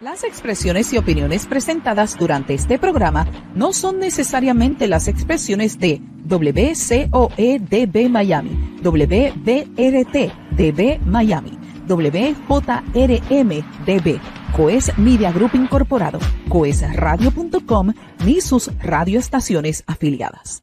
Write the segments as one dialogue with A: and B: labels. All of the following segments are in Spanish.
A: Las expresiones y opiniones presentadas durante este programa no son necesariamente las expresiones de WCOEDB Miami, WBRT DB Miami, WJRM DB, Coes Media Group Incorporado, coesradio.com ni sus radioestaciones afiliadas.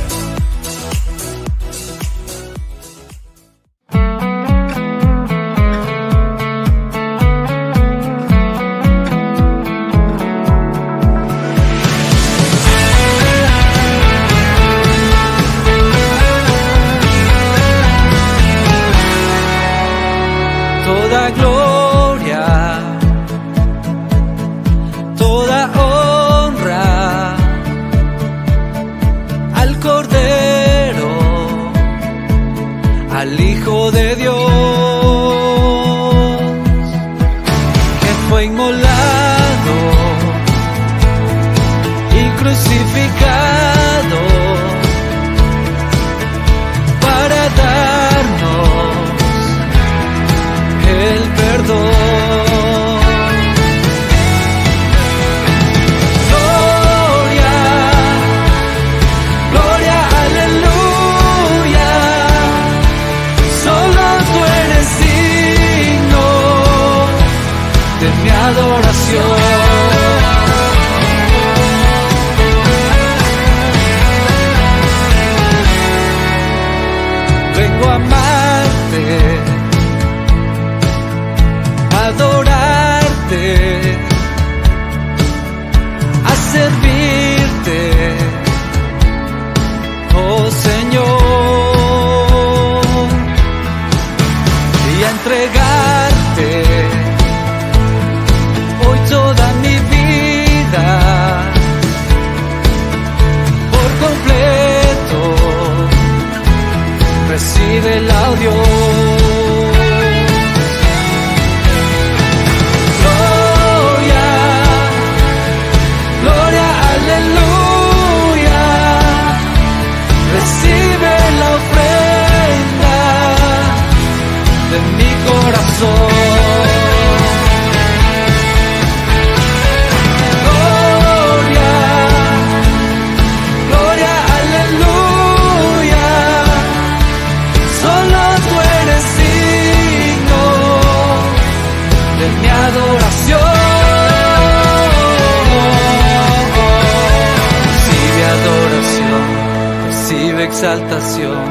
B: Exaltación,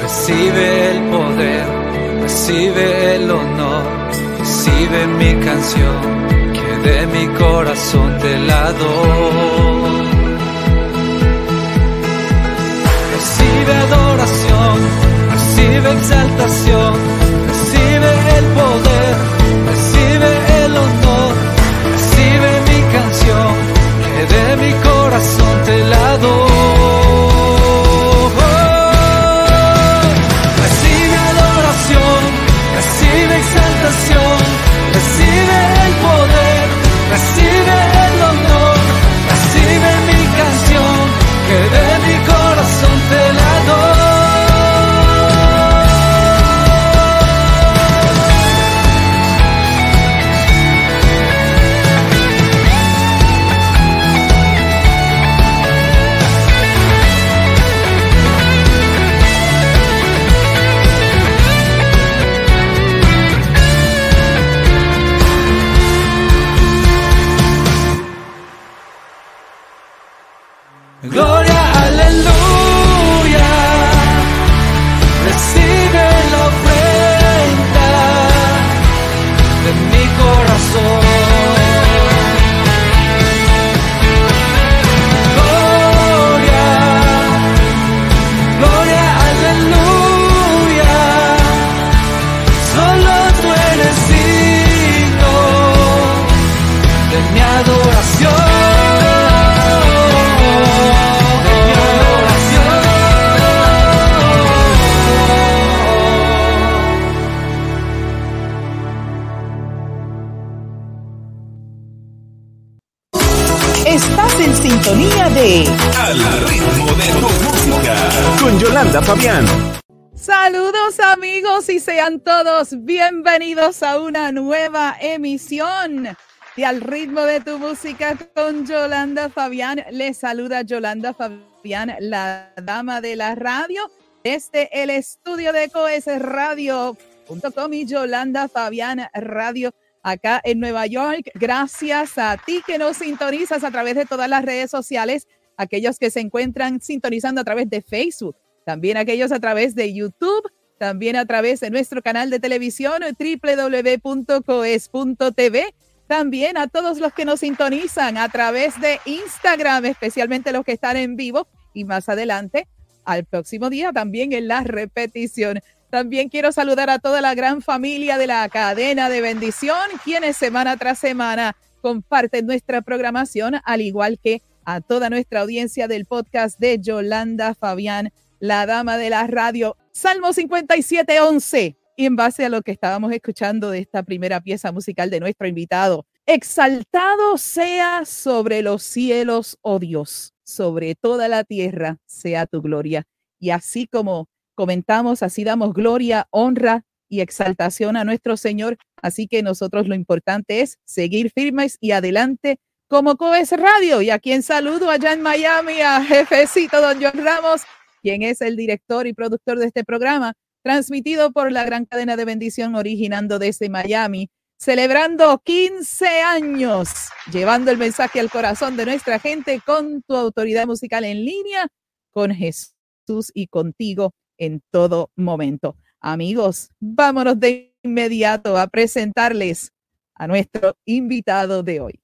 B: recibe el poder, recibe el honor, recibe mi canción, que de mi corazón te la. Recibe adoración, recibe exaltación, recibe el poder, recibe el honor, recibe mi canción, que de mi corazón te la.
C: Fabián.
A: Saludos amigos y sean todos bienvenidos a una nueva emisión de Al ritmo de tu música con Yolanda Fabián. Les saluda Yolanda Fabián, la dama de la radio, desde el estudio de Coes Radio.com y Yolanda Fabián Radio acá en Nueva York. Gracias a ti que nos sintonizas a través de todas las redes sociales, aquellos que se encuentran sintonizando a través de Facebook, también aquellos a través de YouTube, también a través de nuestro canal de televisión www.coes.tv. También a todos los que nos sintonizan a través de Instagram, especialmente los que están en vivo y más adelante al próximo día también en la repetición. También quiero saludar a toda la gran familia de la cadena de bendición, quienes semana tras semana comparten nuestra programación, al igual que a toda nuestra audiencia del podcast de Yolanda Fabián, la dama de la radio. Salmo 57, 11. Y en base a lo que estábamos escuchando de esta primera pieza musical de nuestro invitado, exaltado sea sobre los cielos, oh Dios, sobre toda la tierra sea tu gloria. Y así como comentamos, así damos gloria, honra y exaltación a nuestro Señor. Así que nosotros lo importante es seguir firmes y adelante como Coes Radio. Y a quien saludo allá en Miami, a jefecito don John Ramos, quien es el director y productor de este programa, transmitido por la gran cadena de bendición originando desde Miami, celebrando 15 años, llevando el mensaje al corazón de nuestra gente con tu autoridad musical en línea, con Jesús y contigo en todo momento. Amigos, vámonos de inmediato a presentarles a nuestro invitado de hoy.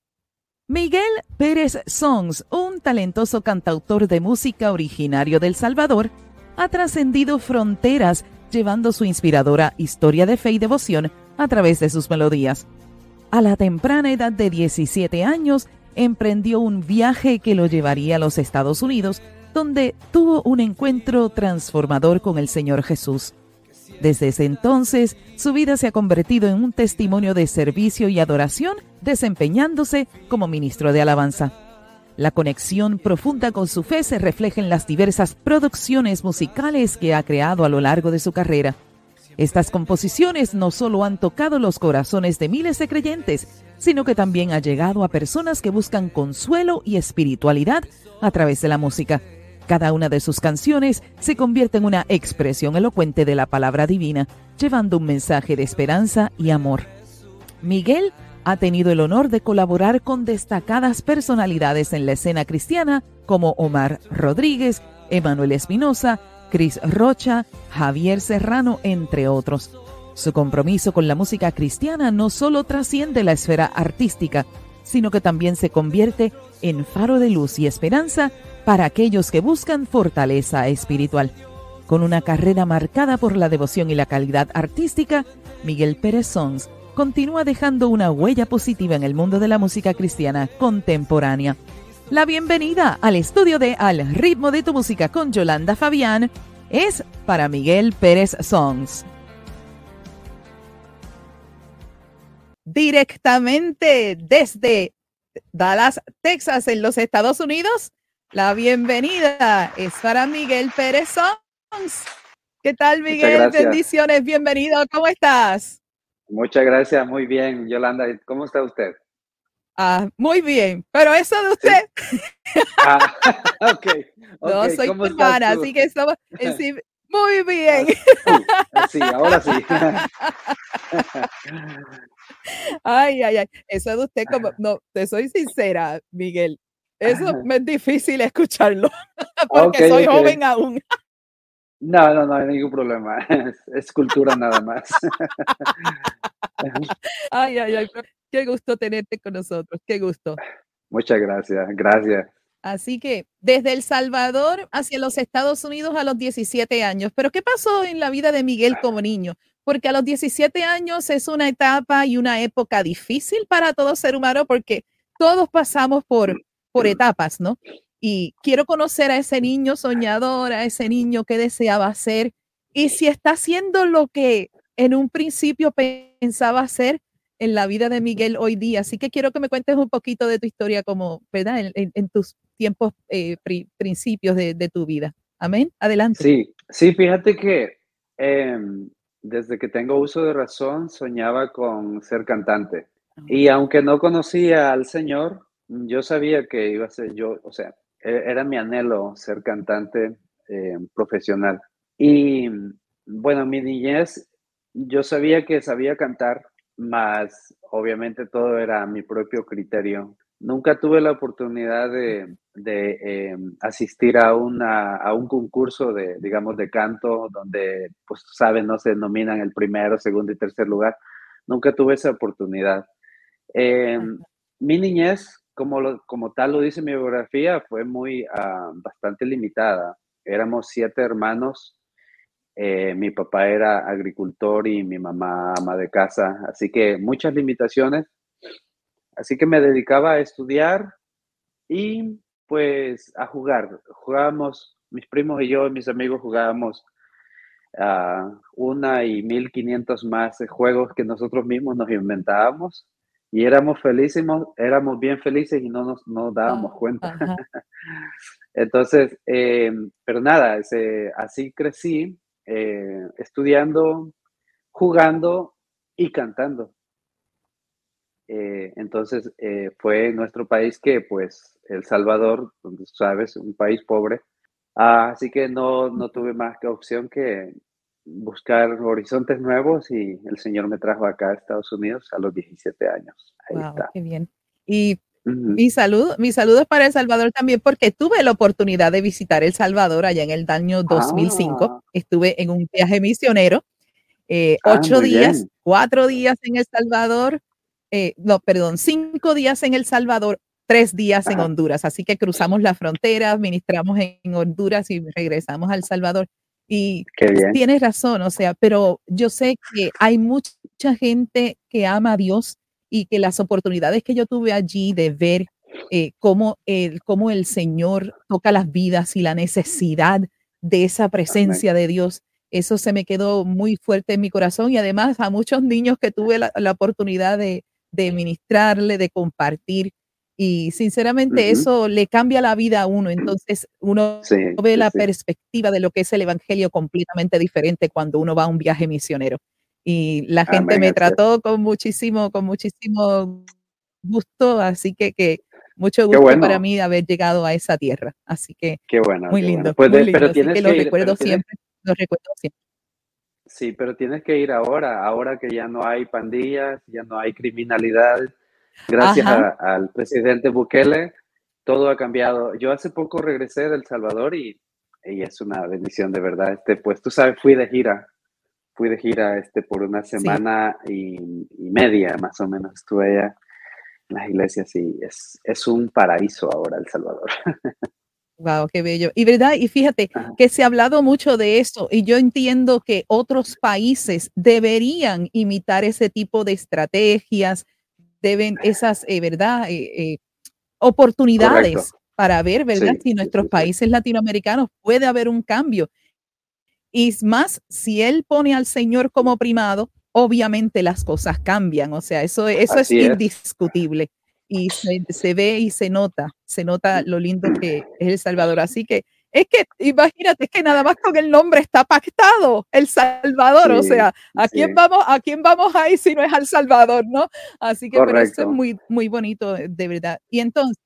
A: Miguel Pérez Songs, un talentoso cantautor de música originario del Salvador, ha trascendido fronteras llevando su inspiradora historia de fe y devoción a través de sus melodías. A la temprana edad de 17 años, emprendió un viaje que lo llevaría a los Estados Unidos donde tuvo un encuentro transformador con el Señor Jesús. Desde ese entonces, su vida se ha convertido en un testimonio de servicio y adoración, desempeñándose como ministro de alabanza. La conexión profunda con su fe se refleja en las diversas producciones musicales que ha creado a lo largo de su carrera. Estas composiciones no solo han tocado los corazones de miles de creyentes, sino que también ha llegado a personas que buscan consuelo y espiritualidad a través de la música. Cada una de sus canciones se convierte en una expresión elocuente de la palabra divina, llevando un mensaje de esperanza y amor. Miguel ha tenido el honor de colaborar con destacadas personalidades en la escena cristiana como Omar Rodríguez, Emanuel Espinosa, Cris Rocha, Javier Serrano, entre otros. Su compromiso con la música cristiana no solo trasciende la esfera artística, sino que también se convierte en faro de luz y esperanza para aquellos que buscan fortaleza espiritual. Con una carrera marcada por la devoción y la calidad artística, Miguel Pérez Sons continúa dejando una huella positiva en el mundo de la música cristiana contemporánea. La bienvenida al estudio de Al ritmo de tu música con Yolanda Fabián es para Miguel Pérez Songs. Directamente desde Dallas, Texas, en los Estados Unidos, la bienvenida es para Miguel Pérez Sons. ¿Qué tal, Miguel? Bendiciones, bienvenido. ¿Cómo estás?
D: Muchas gracias, muy bien, Yolanda. ¿Cómo está usted?
A: Ah, muy bien, pero eso de usted.
D: Ah, ok.
A: No, soy tu hermana, así que estamos muy bien.
D: Ah, sí, ahora sí.
A: Ay, ay, ay. Eso de usted, como, no, te soy sincera, Miguel. Eso me es difícil escucharlo, porque soy joven aún.
D: No, no, no hay ningún problema. Es, cultura nada más.
A: Ay, ay, ay. Qué gusto tenerte con nosotros. Qué gusto.
D: Muchas gracias. Gracias.
A: Así que desde El Salvador hacia los Estados Unidos a los 17 años. Pero ¿qué pasó en la vida de Miguel como niño? Porque a los 17 años es una etapa y una época difícil para todo ser humano porque todos pasamos por por etapas, ¿no? Y quiero conocer a ese niño soñador, a ese niño que deseaba ser, y si está haciendo lo que en un principio pensaba hacer, en la vida de Miguel hoy día. Así que quiero que me cuentes un poquito de tu historia como, ¿verdad? En, tus tiempos, eh, principios de, tu vida. Amén. Adelante.
D: Sí, sí, fíjate que em, desde que tengo uso de razón soñaba con ser cantante. Ah. Y aunque no conocía al Señor, yo sabía que iba a ser yo, o sea, e, era mi anhelo ser cantante eh, profesional. Y bueno, mi niñez, yo sabía que sabía cantar, más obviamente todo era mi propio criterio. Nunca tuve la oportunidad de, eh, asistir a, una, a un concurso de, digamos, de canto donde, pues, saben, no se nominan el primero, segundo y tercer lugar. Nunca tuve esa oportunidad. Em, mi niñez, como, como tal lo dice mi biografía, fue muy, ah, bastante limitada. Éramos siete hermanos eh, mi papá era agricultor y mi mamá ama de casa, así que muchas limitaciones. Así que me dedicaba a estudiar y pues a jugar. Jugábamos, mis primos y yo y mis amigos jugábamos a una y mil quinientos más juegos que nosotros mismos nos inventábamos y éramos felices, éramos bien felices y no nos no dábamos cuenta. Entonces, eh, pero nada, así crecí eh, estudiando, jugando y cantando. Eh, entonces eh, fue nuestro país que, pues, El Salvador, donde sabes, un país pobre. Ah, así que no, no tuve más que opción que buscar horizontes nuevos y el Señor me trajo acá a Estados Unidos a los 17 años.
A: Ahí está. Qué bien. Y mi salud, mis saludos para El Salvador también, porque tuve la oportunidad de visitar El Salvador allá en el año 2005. Ah. Estuve en un viaje misionero, eh, ah, ocho días, cuatro días en El Salvador, eh, no, perdón, cinco días en El Salvador, tres días en Honduras. Así que cruzamos la frontera, ministramos en Honduras y regresamos al Salvador. Y tienes razón, o sea, pero yo sé que hay mucha gente que ama a Dios y que las oportunidades que yo tuve allí de ver eh, cómo, el, cómo el Señor toca las vidas y la necesidad de esa presencia de Dios, eso se me quedó muy fuerte en mi corazón y además a muchos niños que tuve la, oportunidad de, de, ministrarle, de compartir. Y sinceramente eso le cambia la vida a uno. Entonces uno ve la perspectiva de lo que es el Evangelio completamente diferente cuando uno va a un viaje misionero y la gente me trató con muchísimo, con muchísimo gusto, así que, que mucho gusto para mí haber llegado a esa tierra. Así que
D: Qué bueno,
A: muy lindo, muy lindo. Pero así que, lo recuerdo siempre, lo recuerdo siempre.
D: Sí, pero tienes que ir ahora, ahora que ya no hay pandillas, ya no hay criminalidad, gracias al presidente Bukele, todo ha cambiado. Yo hace poco regresé del Salvador y, y es una bendición de verdad. Este, pues tú sabes, fui de gira fui de gira este, por una semana y, media, más o menos, estuve allá en las iglesias y es, es un paraíso ahora El Salvador.
A: Wow, qué bello. Y verdad, y fíjate que se ha hablado mucho de eso y yo entiendo que otros países deberían imitar ese tipo de estrategias, deben esas, eh, ¿verdad? Eh, eh, oportunidades para ver, ¿verdad? si nuestros países latinoamericanos puede haber un cambio. Y más, si él pone al Señor como primado, obviamente las cosas cambian. O sea, eso, eso es, indiscutible. Y se, ve y se nota, se nota lo lindo que es El Salvador. Así que es que, imagínate, es que nada más con el nombre está pactado, El Salvador. o sea, ¿a quién vamos, a quién vamos ahí si no es al Salvador, no? Así que pero eso es muy, muy bonito, de verdad. Y entonces,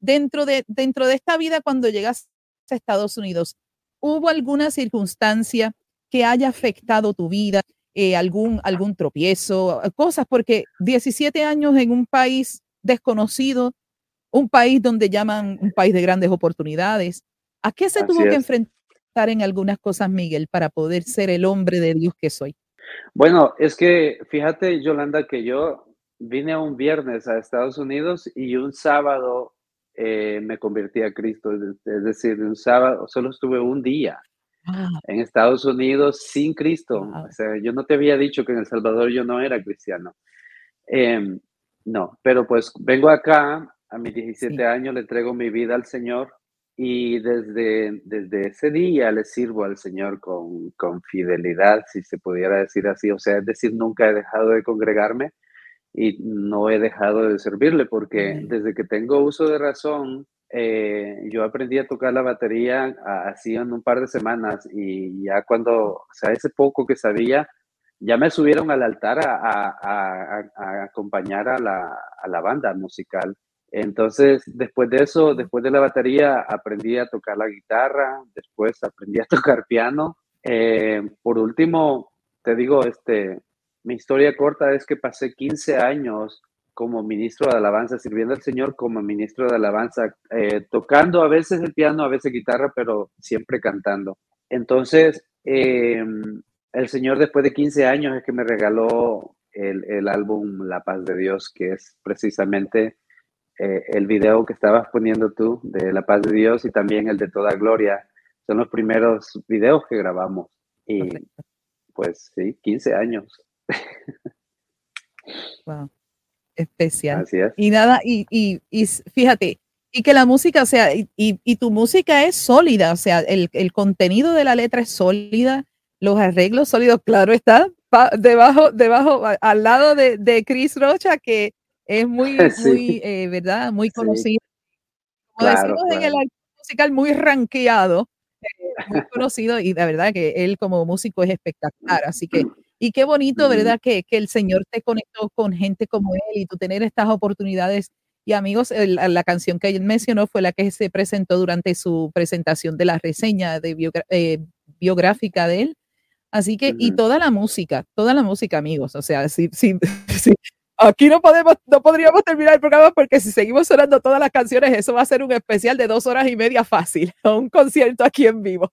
A: dentro de, dentro de esta vida, cuando llegas a Estados Unidos, ¿Hubo alguna circunstancia que haya afectado tu vida? Eh, algún, algún tropiezo, cosas, porque 17 años en un país desconocido, un país donde llaman un país de grandes oportunidades. ¿A qué se tuvo que enfrentar en algunas cosas, Miguel, para poder ser el hombre de Dios que soy?
D: Bueno, es que fíjate, Yolanda, que yo vine un viernes a Estados Unidos y un sábado eh, me convertí a Cristo. Es decir, un sábado, solo estuve un día en Estados Unidos sin Cristo. O sea, yo no te había dicho que en El Salvador yo no era cristiano. Em, no, pero pues vengo acá, a mis 17 años le entrego mi vida al Señor y desde, desde ese día le sirvo al Señor con, con fidelidad, si se pudiera decir así. O sea, es decir, nunca he dejado de congregarme y no he dejado de servirle porque desde que tengo uso de razón, eh, yo aprendí a tocar la batería así en un par de semanas y ya cuando, o sea, ese poco que sabía, ya me subieron al altar a, acompañar a la, a la, banda musical. Entonces, después de eso, después de la batería, aprendí a tocar la guitarra, después aprendí a tocar piano. Eh, por último, te digo, este, mi historia corta es que pasé 15 años como ministro de alabanza, sirviendo al Señor como ministro de alabanza, eh, tocando a veces el piano, a veces guitarra, pero siempre cantando. Entonces, eh, el Señor después de 15 años es que me regaló el, álbum La Paz de Dios, que es precisamente eh, el video que estabas poniendo tú de La Paz de Dios y también el de Toda Gloria. Son los primeros videos que grabamos. Y pues sí, 15 años.
A: Wow especial. Y nada, y, y, y, fíjate, y que la música, o sea, y, y tu música es sólida, o sea, el, el, contenido de la letra es sólida, los arreglos sólidos, claro está, debajo, debajo, al lado de, de Chris Rocha, que es muy, muy, eh, ¿verdad? Muy conocido. Como decimos en el musical, muy ranqueado, eh, muy conocido, y la verdad que él como músico es espectacular, así que y qué bonito, ¿verdad? Que, que, el Señor te conectó con gente como Él y tú tener estas oportunidades. Y amigos, la canción que él mencionó fue la que se presentó durante su presentación de la reseña de eh, biográfica de él. Así que, y toda la música, toda la música, amigos. O sea, sí, sí, sí, Aquí no podemos, no podríamos terminar el programa porque si seguimos sonando todas las canciones, eso va a ser un especial de dos horas y media fácil, un concierto aquí en vivo.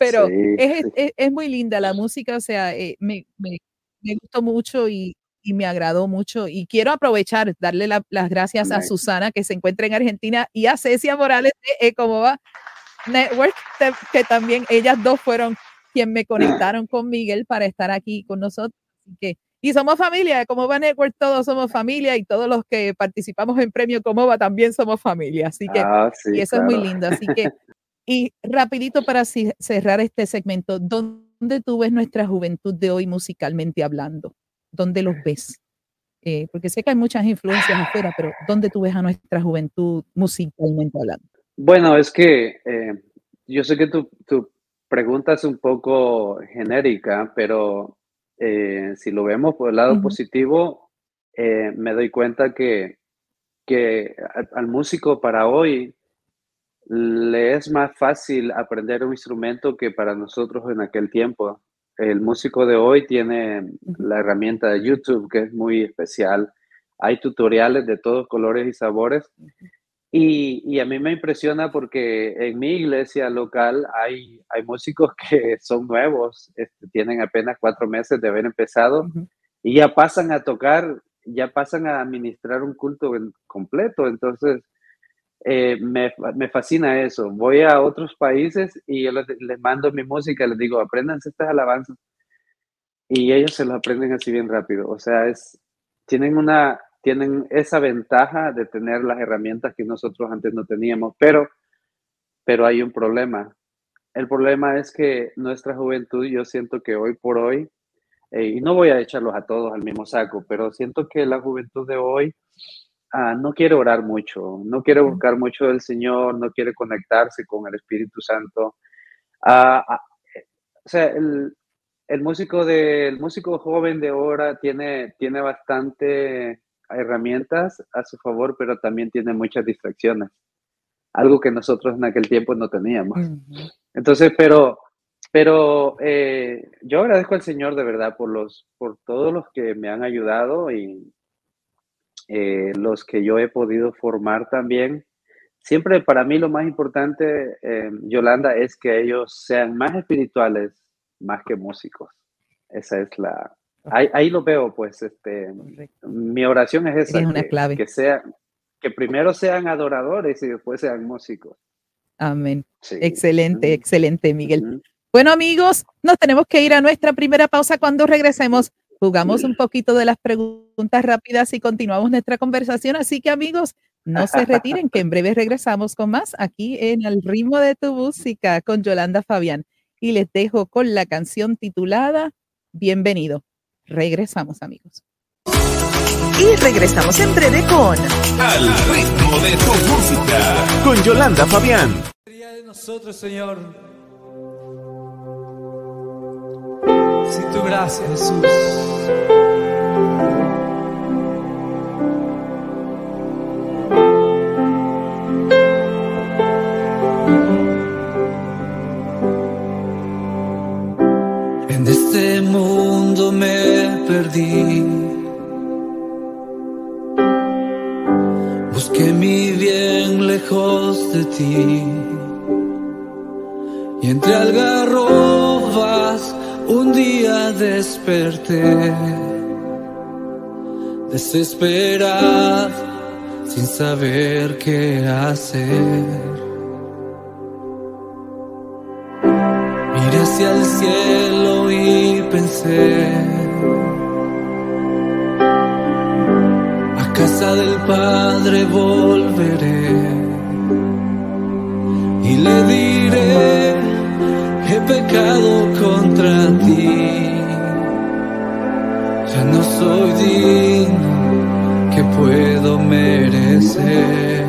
A: Pero es, Es, es, muy linda la música, o sea, eh, me, me, me, gustó mucho y, y, me agradó mucho. Y quiero aprovechar, darle las gracias a Susana, que se encuentra en Argentina, y a Cecia Morales de Ecomova Network, que también ellas dos fueron quien me conectaron con Miguel para estar aquí con nosotros. Así que y somos familia, como va Network todos somos familia y todos los que participamos en Premio Comova también somos familia. Así que, ah, y eso es muy lindo. Así que, y rapidito para cerrar este segmento, ¿dónde tú ves nuestra juventud de hoy musicalmente hablando? ¿Dónde los ves? Eh, porque sé que hay muchas influencias afuera, pero ¿dónde tú ves a nuestra juventud musicalmente hablando?
D: Bueno, es que eh, yo sé que tu, tu pregunta es un poco genérica, pero eh, si lo vemos por el lado positivo, eh, me doy cuenta que, que al, músico para hoy le es más fácil aprender un instrumento que para nosotros en aquel tiempo. El músico de hoy tiene la herramienta de YouTube, que es muy especial. Hay tutoriales de todos colores y sabores y, a mí me impresiona porque en mi iglesia local hay, hay músicos que son nuevos, este, tienen apenas cuatro meses de haber empezado y ya pasan a tocar, ya pasan a administrar un culto completo. Entonces, eh, me, me, fascina eso. Voy a otros países y yo les, les, mando mi música, les digo, apréndanse estas alabanzas. Y ellos se lo aprenden así bien rápido. O sea, es, tienen una, tienen esa ventaja de tener las herramientas que nosotros antes no teníamos, pero, pero hay un problema. El problema es que nuestra juventud, yo siento que hoy por hoy, eh, y no voy a echarlos a todos al mismo saco, pero siento que la juventud de hoy ah, no quiere orar mucho, no quiere buscar mucho del Señor, no quiere conectarse con el Espíritu Santo. Ah, ah, o sea, el, el músico de, el músico joven de ahora tiene, tiene bastante herramientas a su favor, pero también tiene muchas distracciones. Algo que nosotros en aquel tiempo no teníamos. Entonces, pero, pero eh, yo agradezco al Señor de verdad por, los, por todos los que me han ayudado y eh, los que yo he podido formar también. Siempre para mí lo más importante, eh, Yolanda, es que ellos sean más espirituales más que músicos. Esa es la, Ahí, lo veo, pues, este, mi oración es esa.
A: Es una clave.
D: Que, sea, que primero sean adoradores y después sean músicos.
A: Amén. Excelente, excelente, Miguel. Bueno, amigos, nos tenemos que ir a nuestra primera pausa. Cuando regresemos, jugamos un poquito de las preguntas rápidas y continuamos nuestra conversación. Así que, amigos, no se retiren, que en breve regresamos con más aquí en El ritmo de tu música con Yolanda Fabián. Y les dejo con la canción titulada Bienvenido. Regresamos, amigos. Y regresamos en breve con
C: Al ritmo de tu música con Yolanda Fabián.
E: de nosotros, Señor. Sin tu gracia, Jesús. Este mundo me perdí. Busqué mi bien lejos de ti. Y entre algarrobas un día desperté, desesperado, sin saber qué hacer. Pensé, a casa del Padre volveré y le diré, he pecado contra ti, ya no soy digno que puedo merecer.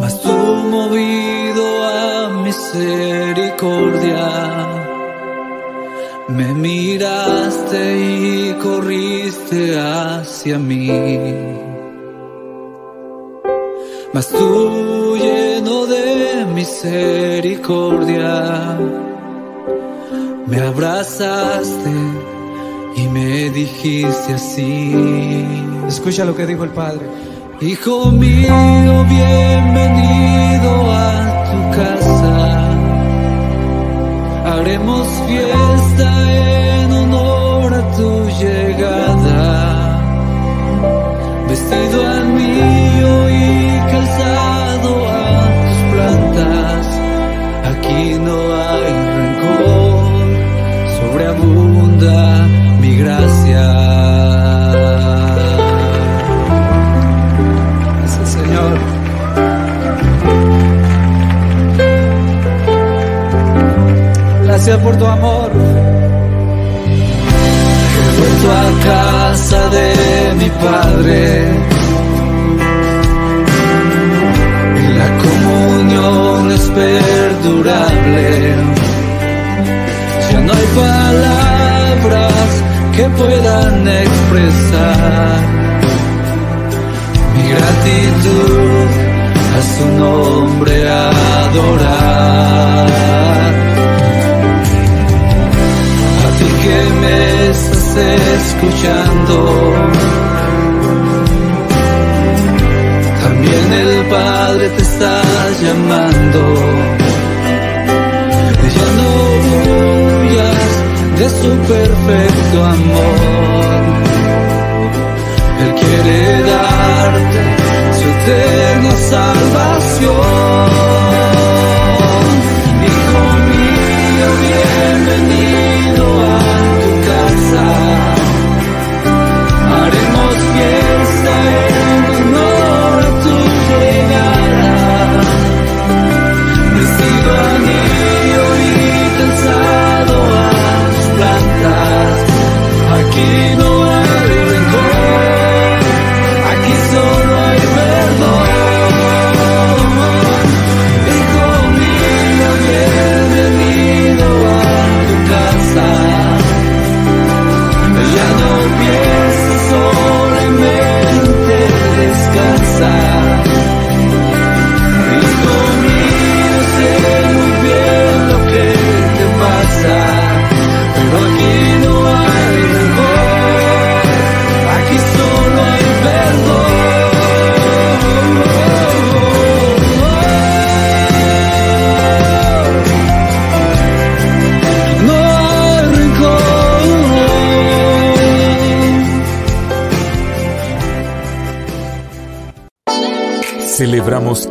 E: Mas tú movido a misericordia, me miraste y corriste hacia mí. Mas tú lleno de misericordia, me abrazaste y me dijiste así. Escucha lo que dijo el Padre. Hijo mío, bienvenido a tu casa. Haremos fiesta en honor a tu llegada. Vestido anillo y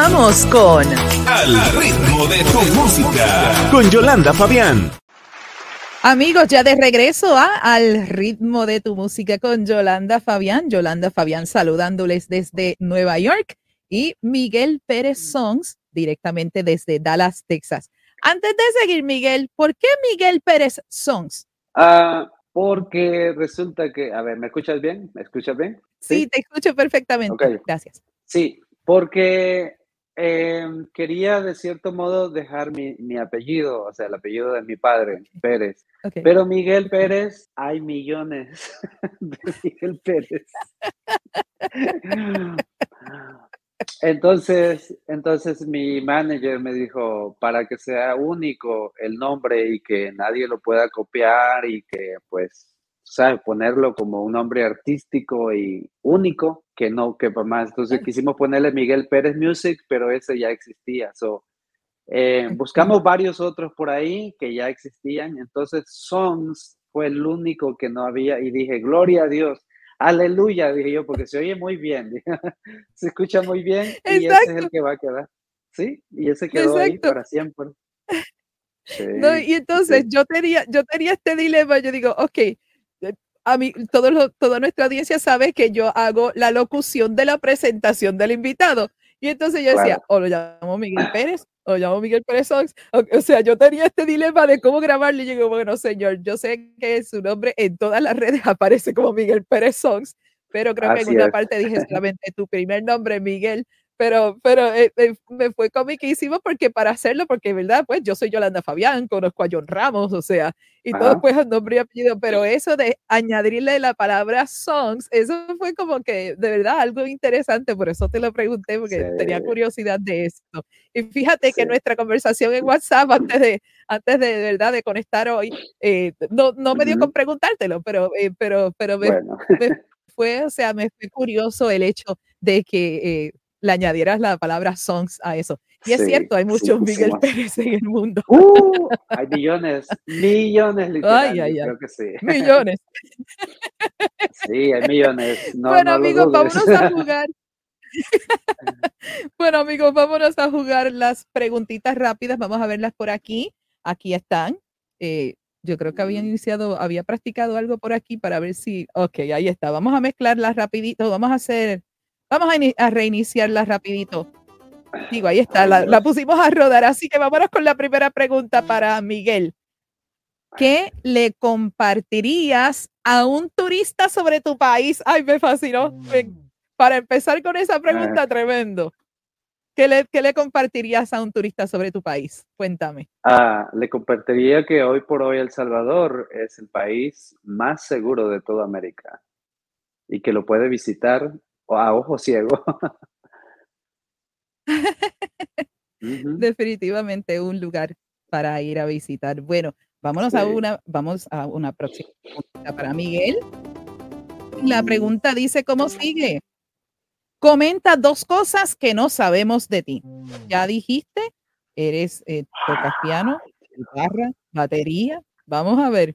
A: Continuamos con
C: Al ritmo de tu música. Con Yolanda Fabián.
A: Amigos, ya de regreso a Al ritmo de tu música con Yolanda Fabián. Yolanda Fabián saludándoles desde Nueva York y Miguel Pérez Songs directamente desde Dallas, Texas. Antes de seguir, Miguel, ¿por qué Miguel Pérez Songs?
D: Ah, porque resulta que, a ver, ¿me escuchas bien? ¿Me escuchas bien?
A: Sí, te escucho perfectamente.
D: Ok.
A: Gracias.
D: Sí, porque eh, quería de cierto modo dejar mi, mi apellido, o sea, el apellido de mi padre, Pérez. Pero Miguel Pérez, hay millones de Miguel Pérez. Entonces, entonces mi manager me dijo, para que sea único el nombre y que nadie lo pueda copiar y que pues, ¿sabes? Ponerlo como un nombre artístico y único, que no quepa más. Entonces quisimos ponerle Miguel Pérez Music, pero ese ya existía. So, eh, buscamos varios otros por ahí que ya existían. Entonces Songs fue el único que no había y dije, gloria a Dios. Aleluya, dije yo, porque se oye muy bien, se escucha muy bien y ese es
A: Exacto.
D: el que va a quedar. ¿Sí? Y ese quedó ahí
A: Exacto.
D: para siempre. Sí,
A: No, y entonces
D: sí.
A: yo tenía, yo tenía este dilema, yo digo, ok, a mí, todo lo- toda nuestra audiencia sabe que yo hago la locución de la presentación del invitado. Y entonces yo decía,
D: Claro.
A: o lo llamo Miguel Pérez, o lo llamo Miguel Pérez Songs. O, o sea, yo tenía este dilema de cómo grabarlo y yo digo, bueno, señor, yo sé que su nombre en todas las redes aparece como Miguel Pérez Songs, pero creo que en una parte dije solamente tu primer nombre, Miguel, pero, pero eh, eh, me fue comiquísimo porque para hacerlo, porque verdad, pues yo soy Yolanda Fabián, conozco a John Ramos, o sea, y todo
D: Ajá.
A: pues el nombre y apellido, pero eso de añadirle la palabra songs, eso fue como que de verdad algo interesante, por eso te lo pregunté, porque tenía
D: Sí.
A: curiosidad de esto. Y fíjate que
D: Sí.
A: nuestra conversación en WhatsApp antes de, antes de, de verdad de conectar hoy, eh, no, no me dio
D: Ujú.
A: con preguntártelo, pero, eh, pero, pero me
D: Bueno,
A: fue, o sea, me fue curioso el hecho de que eh, le añadieras la palabra songs a eso. Y es
D: sí,
A: cierto, hay
D: sí,
A: muchos Miguel
D: pusimos.
A: Pérez en el mundo,
D: Uh, hay millones, millones literal,
A: ay,
D: yo
A: ay.
D: creo que sí.
A: millones.
D: Sí, hay millones. No,
A: bueno,
D: no
A: amigos, vámonos a jugar. bueno, amigos, vámonos a jugar las preguntitas rápidas. Vamos a verlas por aquí. Aquí están. Eh, yo creo que habían iniciado, había practicado algo por aquí para ver si. Ok, ahí está. Vamos a mezclarlas rapidito. Vamos a hacer. Vamos a, ini- a reiniciarlas rapidito. Digo, ahí está. La, la pusimos a rodar. Así que vámonos con la primera pregunta para Miguel. ¿Qué le compartirías a un turista sobre tu país? Ay, me fascinó. Me- para empezar con esa pregunta, tremendo. ¿Qué le, qué le compartirías a un turista sobre tu país? Cuéntame.
D: Ah, le compartiría que hoy por hoy El Salvador es el país más seguro de toda América y que lo puede visitar a ojo ciego. Ujú.
A: Definitivamente un lugar para ir a visitar. Bueno, vámonos a una, vamos a una próxima pregunta para Miguel. La pregunta dice, ¿cómo sigue? Comenta dos cosas que no sabemos de ti. Ya dijiste, eres, eh, tocas piano, guitarra, batería. Vamos a ver.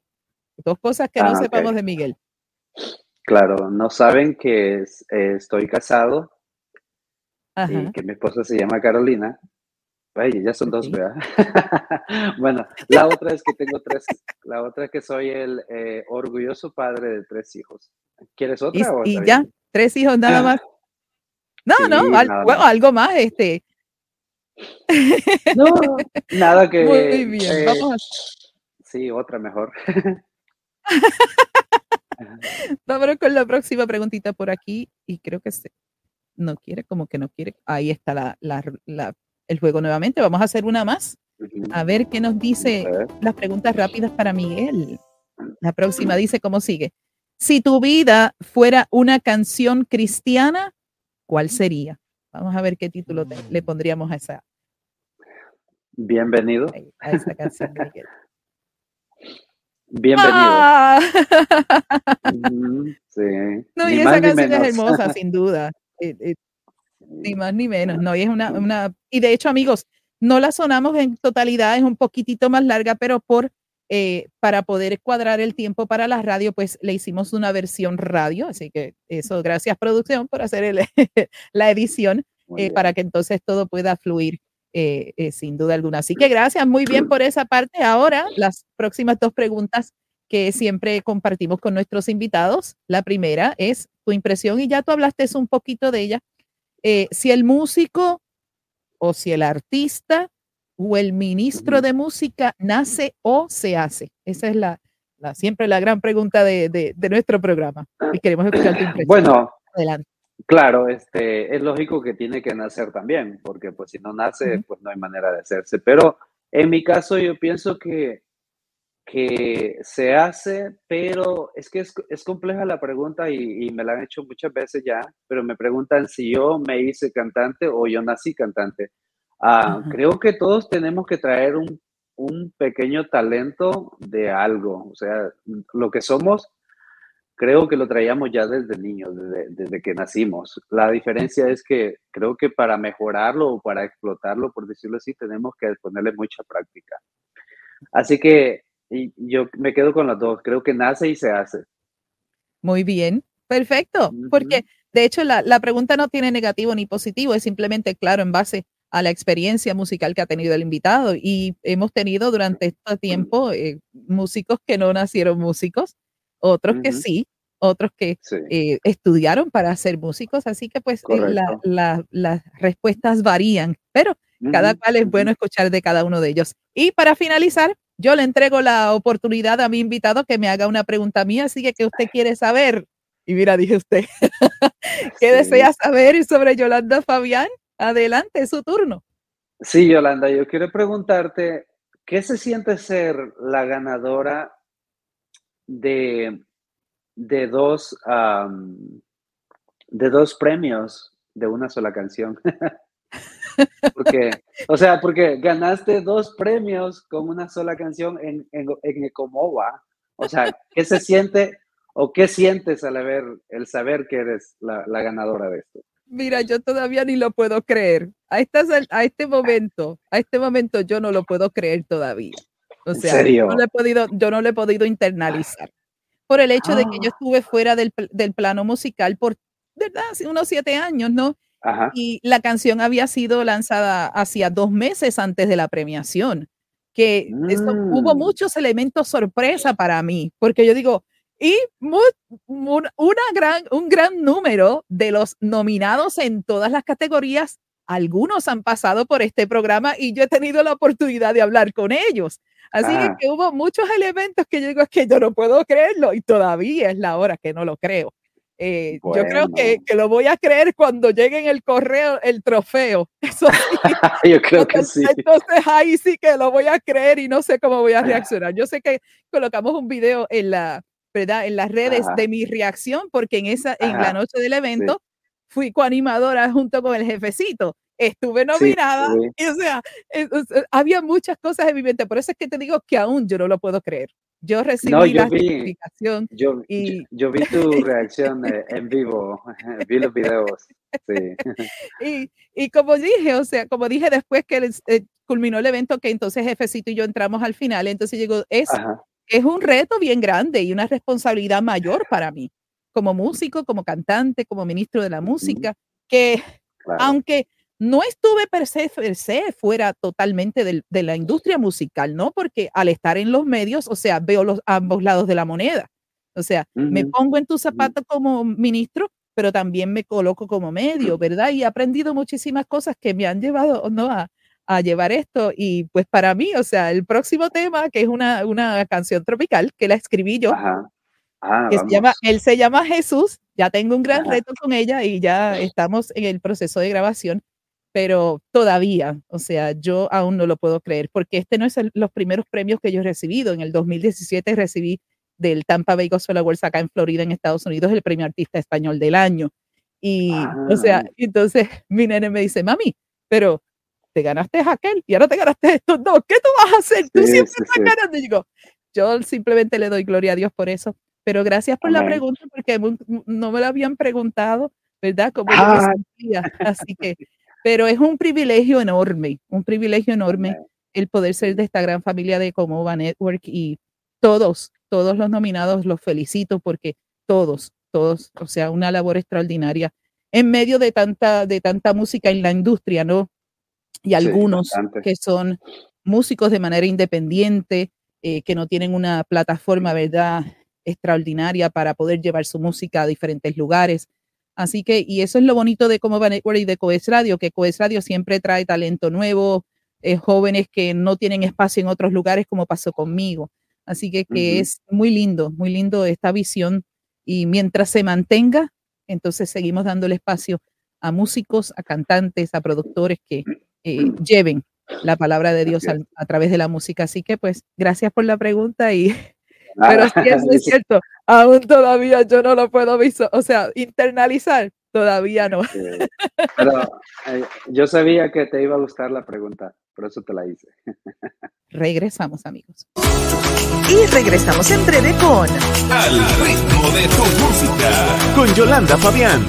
A: Dos cosas que no
D: Ah,
A: sepamos de Miguel.
D: Claro, no saben que es- eh, estoy casado
A: Ajá.
D: y que mi esposa se llama Carolina. Ay, ya son dos. ¿verdad? bueno, la otra es que tengo tres, la otra es que soy el eh, orgulloso padre de tres hijos. ¿Quieres
A: Y,
D: otra? o
A: y
D: está
A: ya, tres hijos nada más. No,
D: Sí,
A: no, al-
D: nada
A: bueno,
D: más.
A: algo más, este.
D: No, nada que.
A: Muy bien,
D: eh,
A: vamos a
D: Sí, otra mejor.
A: Vámonos con la próxima preguntita por aquí. Y creo que se, no quiere, como que no quiere. Ahí está la, la- la- el juego nuevamente. Vamos a hacer una más. A ver qué nos dice las preguntas rápidas para Miguel. La próxima dice cómo sigue. Si tu vida fuera una canción cristiana, ¿cuál sería? Vamos a ver qué título te- le pondríamos a esa,
D: Bienvenido.
A: a esa canción, Miguel.
D: Bienvenido.
A: Ah.
D: Sí.
A: No,
D: Ni
A: y esa canción es hermosa, sin duda. Eh, eh, ni más ni menos, no, y es una, una, y de hecho, amigos, no la sonamos en totalidad, es un poquitito más larga, pero por, eh, para poder cuadrar el tiempo para la radio, pues le hicimos una versión radio, así que eso, gracias producción por hacer el- la edición, eh, para que entonces todo pueda fluir eh, eh, sin duda alguna. Así que gracias, muy bien por esa parte. Ahora, las próximas dos preguntas que siempre compartimos con nuestros invitados. La primera es tu impresión, y ya tú hablaste un poquito de ella, eh, si el músico o si el artista o el ministro de música nace o se hace. Esa es la, la- siempre la gran pregunta de, de- de nuestro programa. Y queremos escuchar tu impresión.
D: Bueno,
A: Adelante.
D: Claro, este, es lógico que tiene que nacer también, porque pues si no nace, pues no hay manera de hacerse. Pero en mi caso yo pienso que, que se hace, pero es que es, es compleja la pregunta y, y me la han hecho muchas veces ya, pero me preguntan si yo me hice cantante o yo nací cantante. Ah, creo que todos tenemos que traer un, un pequeño talento de algo, o sea, lo que somos creo que lo traíamos ya desde niños, desde, desde que nacimos. La diferencia es que creo que para mejorarlo o para explotarlo, por decirlo así, tenemos que ponerle mucha práctica. Así que y yo me quedo con las dos. Creo que nace y se hace.
A: Muy bien, perfecto, porque de hecho la, la pregunta no tiene negativo ni positivo, es simplemente claro en base a la experiencia musical que ha tenido el invitado y hemos tenido durante este tiempo eh, músicos que no nacieron músicos, otros que sí, otros que
D: Sí,
A: eh, estudiaron para ser músicos, así que pues eh, la- las respuestas varían, pero cada cual es bueno escuchar de cada uno de ellos. Y para finalizar, yo le entrego la oportunidad a mi invitado que me haga una pregunta mía, así que ¿qué usted quiere saber? Y mira, dije usted, ¿qué
D: Sí.
A: desea saber sobre Yolanda Fabián? Adelante, es su turno.
D: Sí, Yolanda, yo quiero preguntarte, ¿qué se siente ser la ganadora de, de dos, am, de dos premios de una sola canción? Porque, o sea, porque ganaste dos premios con una sola canción en, en, en Ecomowa. O sea, ¿qué se siente o qué sientes al haber, el saber que eres la, la ganadora de esto?
A: Mira, yo todavía ni lo puedo creer. A, a este momento, a este momento yo no lo puedo creer todavía. O
D: ¿En
A: sea,
D: serio?
A: no lo he podido, yo no lo he podido internalizar. Por el hecho de que yo
D: Ah.
A: estuve fuera del, del plano musical por, ¿verdad? Unos siete años, ¿no?
D: Ajá.
A: Y la canción había sido lanzada hacía dos meses antes de la premiación, que eso- hubo
D: Mm.
A: muchos elementos sorpresa para mí, porque yo digo, y mu- mu- una gran, un gran número de los nominados en todas las categorías, algunos han pasado por este programa y yo he tenido la oportunidad de hablar con ellos. Así que,
D: Ajá.
A: que hubo muchos elementos que yo digo, es que yo no puedo creerlo y todavía es la hora que no lo creo. Eh, Yo creo que,
D: Bueno.
A: que lo voy a creer cuando llegue en el correo el trofeo. Eso sí,
D: Yo creo que
A: entonces,
D: sí.
A: entonces ahí sí que lo voy a creer y no sé cómo voy a
D: Ah.
A: reaccionar. Yo sé que colocamos un video en la, ¿verdad? En las redes
D: Ajá.
A: de mi reacción, porque en esa, en la noche del evento fui coanimadora junto con el jefecito. Estuve
D: Sí,
A: nominada
D: sí.
A: y o sea, es- es- había muchas cosas en mi mente. Por eso es que te digo que aún yo no lo puedo creer. Yo recibí
D: No, yo
A: la
D: vi-
A: certificación
D: Yo,
A: Y-
D: yo, yo vi tu reacción eh, en vivo, vi los videos. Sí.
A: Y, y como dije, o sea, como dije después que eh, culminó el evento, que entonces Jefecito y yo entramos al final, entonces llegó, es,
D: Ajá.
A: es un reto bien grande y una responsabilidad mayor para mí, como músico, como cantante, como ministro de la música, que
D: Claro.
A: aunque no estuve per se, per se fuera totalmente del- de la industria musical, ¿no? Porque al estar en los medios, o sea, veo los ambos lados de la moneda. O sea, me pongo en tu zapato como ministro, pero también me coloco como medio, ¿verdad? Y he aprendido muchísimas cosas que me han llevado, ¿no? A, a llevar esto. Y pues para mí, o sea, el próximo tema, que es una, una canción tropical, que la escribí yo,
D: Ajá. Ah,
A: que se llama, él se llama Jesús, ya tengo un gran
D: Ajá.
A: reto con ella y ya estamos en el proceso de grabación, pero todavía, o sea, yo aún no lo puedo creer, porque este no es el- los primeros premios que yo he recibido. En el 2017 recibí del Tampa Bay Gospel Awards acá en Florida, en Estados Unidos, el premio artista español del año. Y, o sea,
D: Ah.
A: entonces mi nene me dice, mami, pero te ganaste aquel y ahora te ganaste esto. No, ¿qué tú vas a hacer? Tú
D: Sí,
A: siempre
D: sí,
A: estás
D: sí.
A: ganando. Y digo, yo simplemente le doy gloria a Dios por eso. Pero gracias por la
D: Amén.
A: pregunta, porque no me lo habían preguntado, ¿verdad? Como yo me
D: Ah.
A: sentía. Así que, pero es un privilegio enorme, un privilegio enorme el poder ser de esta gran familia de Comova Network y todos, todos los nominados los felicito porque todos, todos, o sea, una labor extraordinaria en medio de tanta, de tanta música en la industria, ¿no? Y algunos que son músicos de manera independiente, eh, que no tienen una plataforma, ¿verdad? Extraordinaria para poder llevar su música a diferentes lugares. Así que, y eso es lo bonito de Comova Network y de Coes Radio, que Coes Radio siempre trae talento nuevo, eh, jóvenes que no tienen espacio en otros lugares, como pasó conmigo. Así que, que es muy lindo, muy lindo esta visión. Y mientras se mantenga, entonces seguimos dándole espacio a músicos, a cantantes, a productores que eh, lleven la palabra de Dios a través de la música. Así que, pues, gracias por la pregunta y pero
D: Nada.
A: sí, eso es cierto. Aún todavía yo no lo puedo viso, o sea, internalizar, todavía no.
D: Sí. Pero eh, yo sabía que te iba a gustar la pregunta, por eso te la hice.
A: Regresamos, amigos.
F: Y regresamos en breve con
C: Al ritmo de tu música. Con Yolanda Fabián.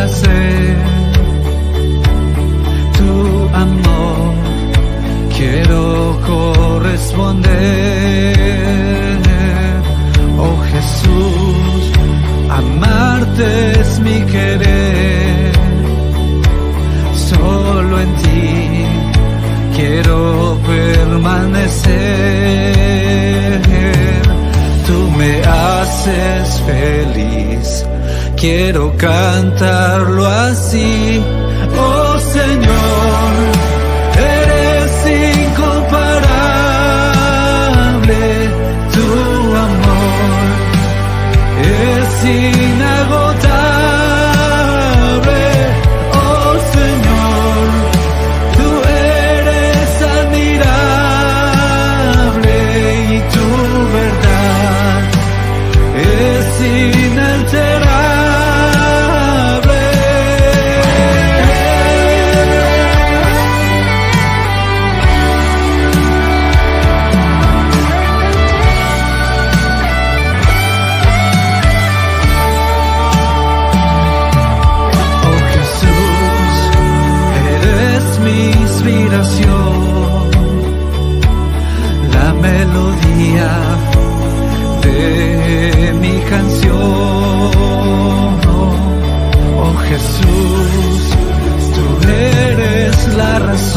E: Placer. Quiero cantarlo así. Oh Señor,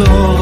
E: la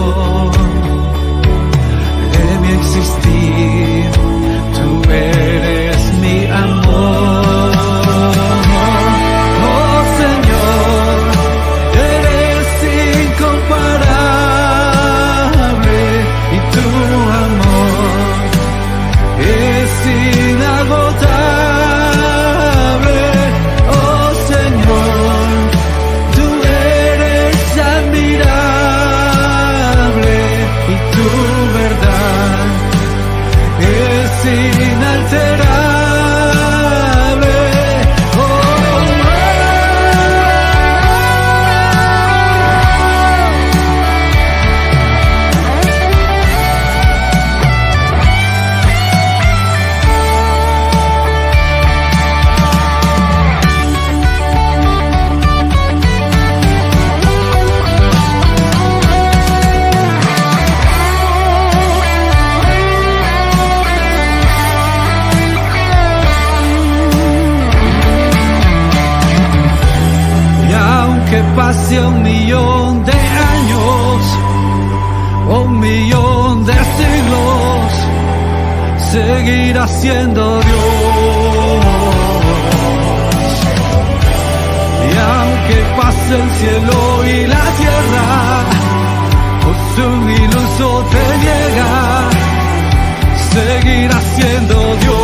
E: seguirá siendo Dios.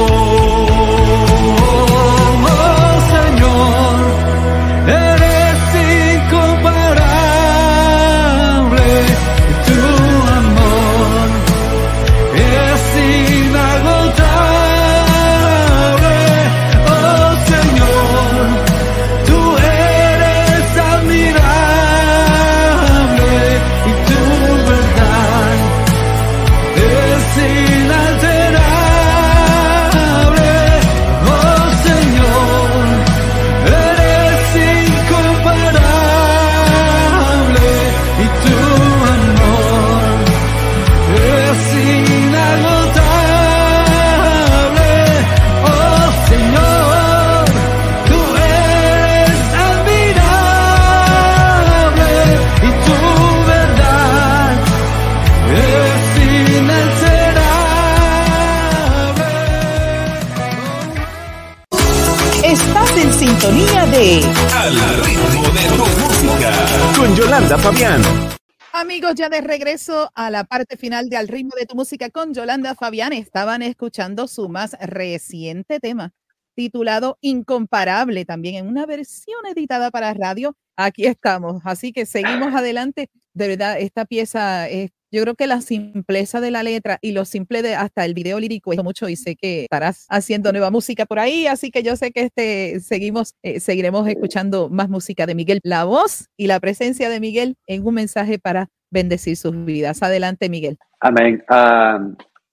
A: Ya de regreso a la parte final de Al ritmo de tu música con Yolanda Fabián, estaban escuchando su más reciente tema titulado Incomparable, también en una versión editada para radio. Aquí estamos, así que seguimos adelante. De verdad, esta pieza es yo creo que la simpleza de la letra y lo simple de hasta el video lírico es mucho y sé que estarás haciendo nueva música por ahí, así que yo sé que este seguimos eh, seguiremos escuchando más música de Miguel. La voz y la presencia de Miguel en un mensaje para bendecir sus vidas. Adelante, Miguel.
D: Amén. Ah,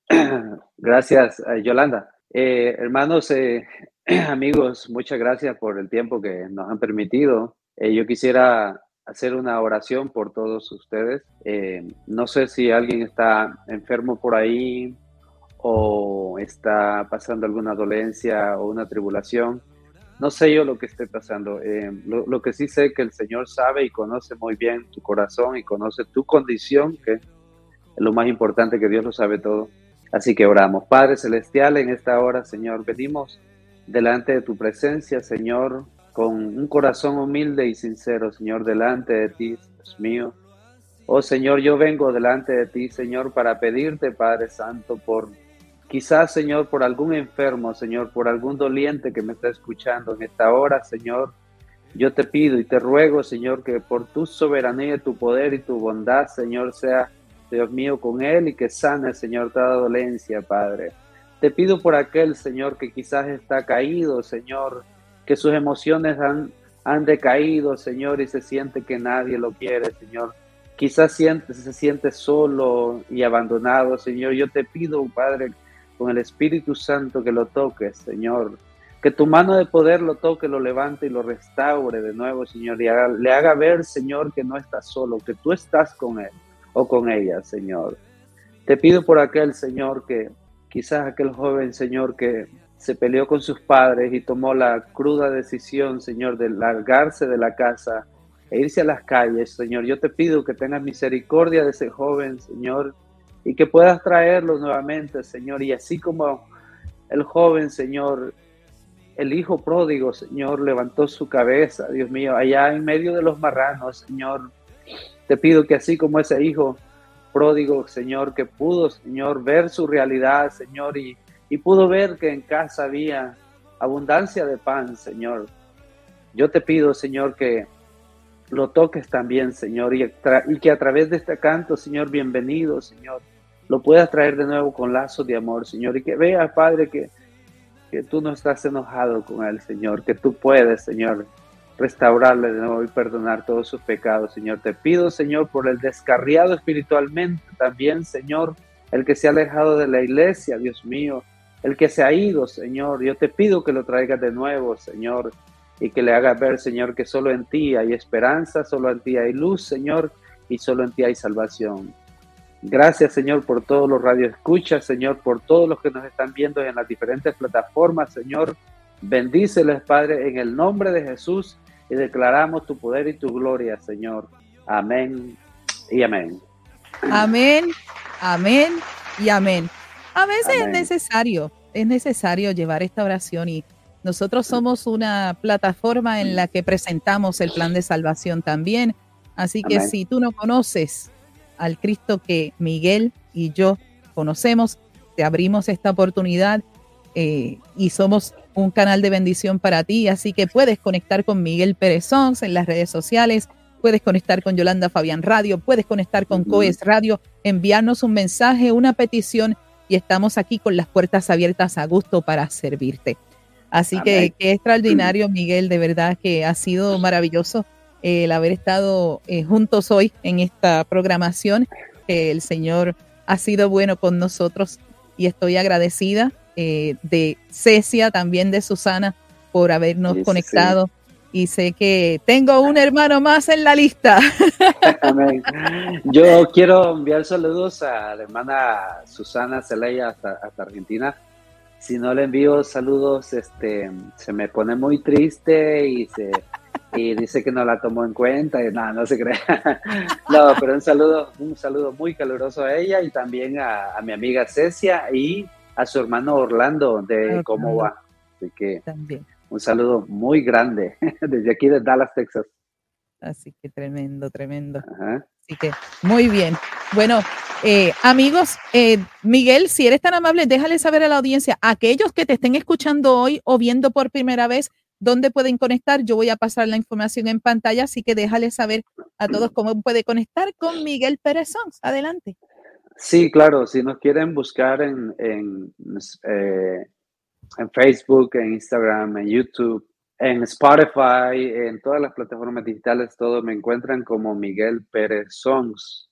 D: gracias, eh, Yolanda. Eh, hermanos, amigos, muchas gracias por el tiempo que nos han permitido. yo quisiera hacer una oración por todos ustedes. Eh, no sé si alguien está enfermo por ahí o está pasando alguna dolencia o una tribulación. No sé yo lo que esté pasando. Eh, lo, que sí sé que el Señor sabe y conoce muy bien tu corazón y conoce tu condición, que es lo más importante que Dios lo sabe todo. Así que oramos. Padre Celestial, en esta hora, Señor, venimos delante de tu presencia, Señor, con un corazón humilde y sincero, Señor, delante de ti, Dios mío. Oh Señor, yo vengo delante de ti, Señor, para pedirte, Padre Santo, por quizás, Señor, por algún enfermo, Señor, por algún doliente que me está escuchando en esta hora, Señor. Yo te pido y te ruego, Señor, que por tu soberanía, tu poder y tu bondad, Señor, sea, Dios mío, con él y que sane, Señor, toda dolencia, Padre. Te pido por aquel, Señor, que quizás está caído, Señor, que sus emociones han, han decaído, Señor, y se siente que nadie lo quiere, Señor. Quizás siente, se siente solo y abandonado, Señor. Yo te pido, Padre, con el Espíritu Santo que lo toques, Señor. Que tu mano de poder lo toque, lo levante y lo restaure de nuevo, Señor. Y le haga ver, Señor, que no está solo, que tú estás con él o con ella, Señor. Te pido por aquel, Señor, que quizás aquel joven, Señor, que se peleó con sus padres y tomó la cruda decisión, Señor, de largarse de la casa e irse a las calles, Señor. Yo te pido que tengas misericordia de ese joven, Señor, y que puedas traerlo nuevamente, Señor. Y así como el joven, Señor, el hijo pródigo, Señor, levantó su cabeza, Dios mío, allá en medio de los marranos, Señor. Te pido que así como ese hijo pródigo, Señor, que pudo, Señor, ver su realidad, Señor, y y pudo ver que en casa había abundancia de pan, Señor. Yo te pido, Señor, que lo toques también, Señor, y, y, que a través de este canto, Señor, bienvenido, Señor, lo puedas traer de nuevo con lazos de amor, Señor, y que vea, Padre, que, que tú no estás enojado con él, Señor, que tú puedes, Señor, restaurarle de nuevo y perdonar todos sus pecados, Señor. Te pido, Señor, por el descarriado espiritualmente también, Señor, el que se ha alejado de la iglesia, Dios mío, el que se ha ido, Señor. Yo te pido que lo traigas de nuevo, Señor, y que le hagas ver, Señor, que solo en ti hay esperanza, solo en ti hay luz, Señor, y solo en ti hay salvación. Gracias, Señor, por todos los radioescuchas, Señor, por todos los que nos están viendo en las diferentes plataformas, Señor. Bendíceles, Padre, en el nombre de Jesús y declaramos tu poder y tu gloria, Señor. Amén y amén.
A: Amén, amén y amén. A veces es necesario, es necesario llevar esta oración y nosotros somos una plataforma en la que presentamos el plan de salvación también. Así que si tú no conoces al Cristo que Miguel y yo conocemos, te abrimos esta oportunidad eh, y somos un canal de bendición para ti. Así que puedes conectar con Miguel Pérez en las redes sociales, puedes conectar con Yolanda Fabián Radio, puedes conectar con COES Radio, enviarnos un mensaje, una petición y estamos aquí con las puertas abiertas a gusto para servirte. Así que qué extraordinario, Miguel, de verdad que ha sido maravilloso el haber estado eh, juntos hoy en esta programación. el Señor ha sido bueno con nosotros y estoy agradecida eh, de Cecia, también de Susana, por habernos conectado y sé que tengo un hermano más en la lista.
D: Yo quiero enviar saludos a la hermana Susana Celaya hasta, Argentina. Si no le envío saludos, este, se me pone muy triste y se y dice que no la tomó en cuenta y nada, no se cree. no, pero un saludo, un saludo muy caluroso a ella y también a, mi amiga Cecia y a su hermano Orlando de cómo va. Así que también Un saludo muy grande desde aquí de Dallas, Texas.
A: Así que tremendo, tremendo. Así que muy bien. Bueno, eh, amigos, eh, Miguel, si eres tan amable, déjale saber a la audiencia, aquellos que te estén escuchando hoy o viendo por primera vez, dónde pueden conectar. Yo voy a pasar la información en pantalla, así que déjale saber a todos cómo puede conectar con Miguel Pérez Sons. Adelante.
D: Sí, claro, si nos quieren buscar en, en, eh, en Facebook, en Instagram, en YouTube, en Spotify, en todas las plataformas digitales, todo me encuentran como Miguel Pérez Songs.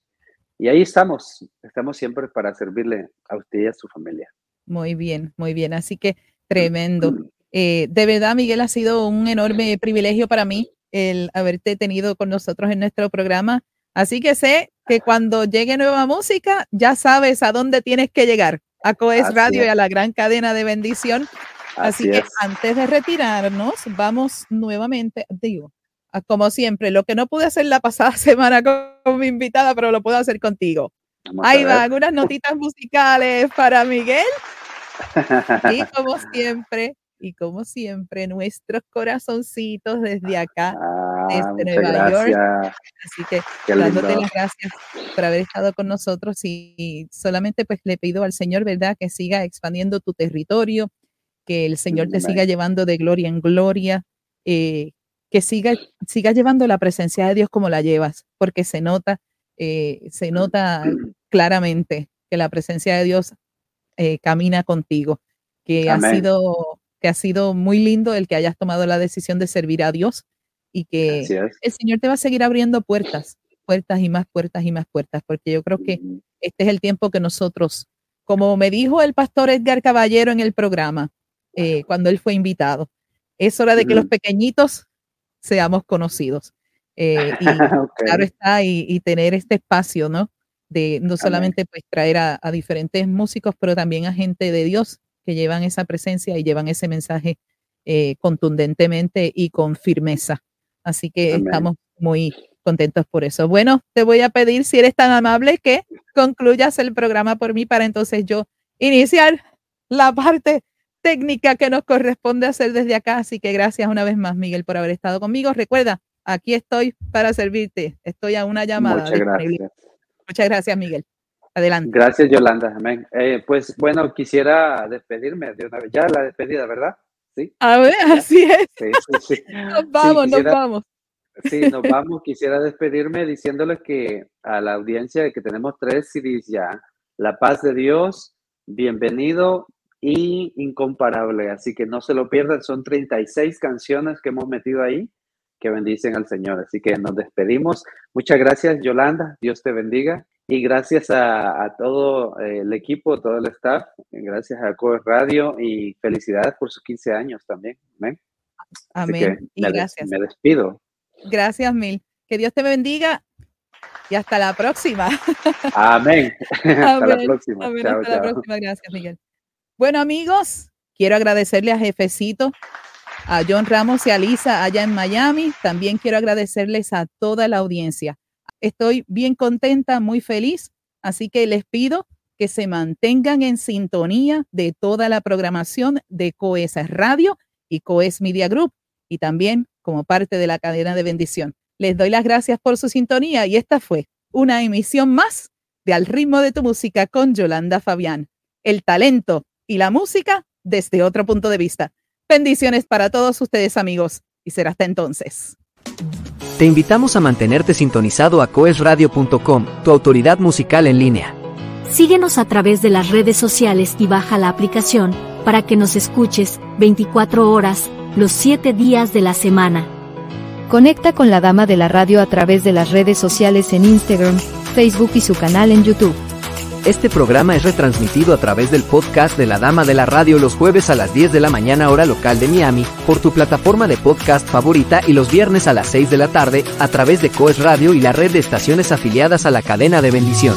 D: Y ahí estamos, estamos siempre para servirle a usted y a su familia.
A: Muy bien, muy bien. Así que tremendo. Eh, de verdad, Miguel, ha sido un enorme privilegio para mí el haberte tenido con nosotros en nuestro programa. Así que sé que cuando llegue nueva música, ya sabes a dónde tienes que llegar, a Coes Radio y a la gran cadena de bendición. Así, que antes de retirarnos, vamos nuevamente, digo, como siempre, lo que no pude hacer la pasada semana con, mi invitada, pero lo puedo hacer contigo. Ahí van unas notitas musicales para Miguel. Y como siempre, y como siempre, nuestros corazoncitos desde acá,
D: ah,
A: desde Nueva York. Así que dándote las gracias por haber estado con nosotros y solamente pues le pido al Señor, ¿verdad? Que siga expandiendo tu territorio, que el Señor te siga llevando de gloria en gloria, eh, que siga, siga llevando la presencia de Dios como la llevas, porque se nota, eh, se nota claramente que la presencia de Dios eh, camina contigo, que ha sido que ha sido muy lindo el que hayas tomado la decisión de servir a Dios y que el Señor te va a seguir abriendo puertas, puertas y más puertas y más puertas, porque yo creo que este es el tiempo que nosotros, como me dijo el pastor Edgar Caballero en el programa, eh, cuando él fue invitado. Es hora de que los pequeñitos seamos conocidos. Eh, y claro está, y, tener este espacio, ¿no? De no solamente pues traer a, diferentes músicos, pero también a gente de Dios que llevan esa presencia y llevan ese mensaje eh, contundentemente y con firmeza. Así que estamos muy contentos por eso. Bueno, te voy a pedir, si eres tan amable, que concluyas el programa por mí para entonces yo iniciar la parte técnica que nos corresponde hacer desde acá. Así que gracias una vez más, Miguel, por haber estado conmigo. Recuerda, aquí estoy para servirte. Estoy a una llamada.
D: Muchas gracias.
A: Muchas gracias, Miguel. Adelante.
D: Gracias, Yolanda. Amén. Eh, pues bueno, quisiera despedirme de una vez. Ya la despedida, ¿verdad?
A: Sí. A ver, así es. Sí, sí, Nos vamos, nos vamos.
D: Sí, nos vamos. Quisiera despedirme diciéndoles que a la audiencia que tenemos tres CDs ya, La Paz de Dios, bienvenido y incomparable. Así que no se lo pierdan. Son 36 canciones que hemos metido ahí que bendicen al Señor. Así que nos despedimos. Muchas gracias, Yolanda. Dios te bendiga. Y gracias a, todo eh, el equipo, todo el staff. Gracias a Core Radio y felicidades por sus 15 años también. Amén.
A: Amén. y gracias.
D: Me despido.
A: Gracias, Mil. Que Dios te bendiga y hasta la próxima.
D: Amén. hasta la próxima.
A: hasta la próxima. Gracias, Miguel. Bueno, amigos, quiero agradecerle a Jefecito, a John Ramos y a Lisa allá en Miami. También quiero agradecerles a toda la audiencia. Estoy bien contenta, muy feliz, así que les pido que se mantengan en sintonía de toda la programación de COES Radio y COES Media Group y también como parte de la cadena de bendición. Les doy las gracias por su sintonía y esta fue una emisión más de Al ritmo de tu música con Yolanda Fabián. El talento y la música desde otro punto de vista. Bendiciones para todos ustedes amigos y será hasta entonces.
G: Te invitamos a mantenerte sintonizado a coesradio.com, tu autoridad musical en línea.
H: Síguenos a través de las redes sociales y baja la aplicación para que nos escuches 24 horas, los 7 días de la semana. Conecta con la Dama de la Radio a través de las redes sociales en Instagram, Facebook y su canal en YouTube.
G: Este programa es retransmitido a través del podcast de La Dama de la Radio los jueves a las 10 de la mañana hora local de Miami, por tu plataforma de podcast favorita y los viernes a las 6 de la tarde a través de Coes Radio y la red de estaciones afiliadas a la cadena de bendición.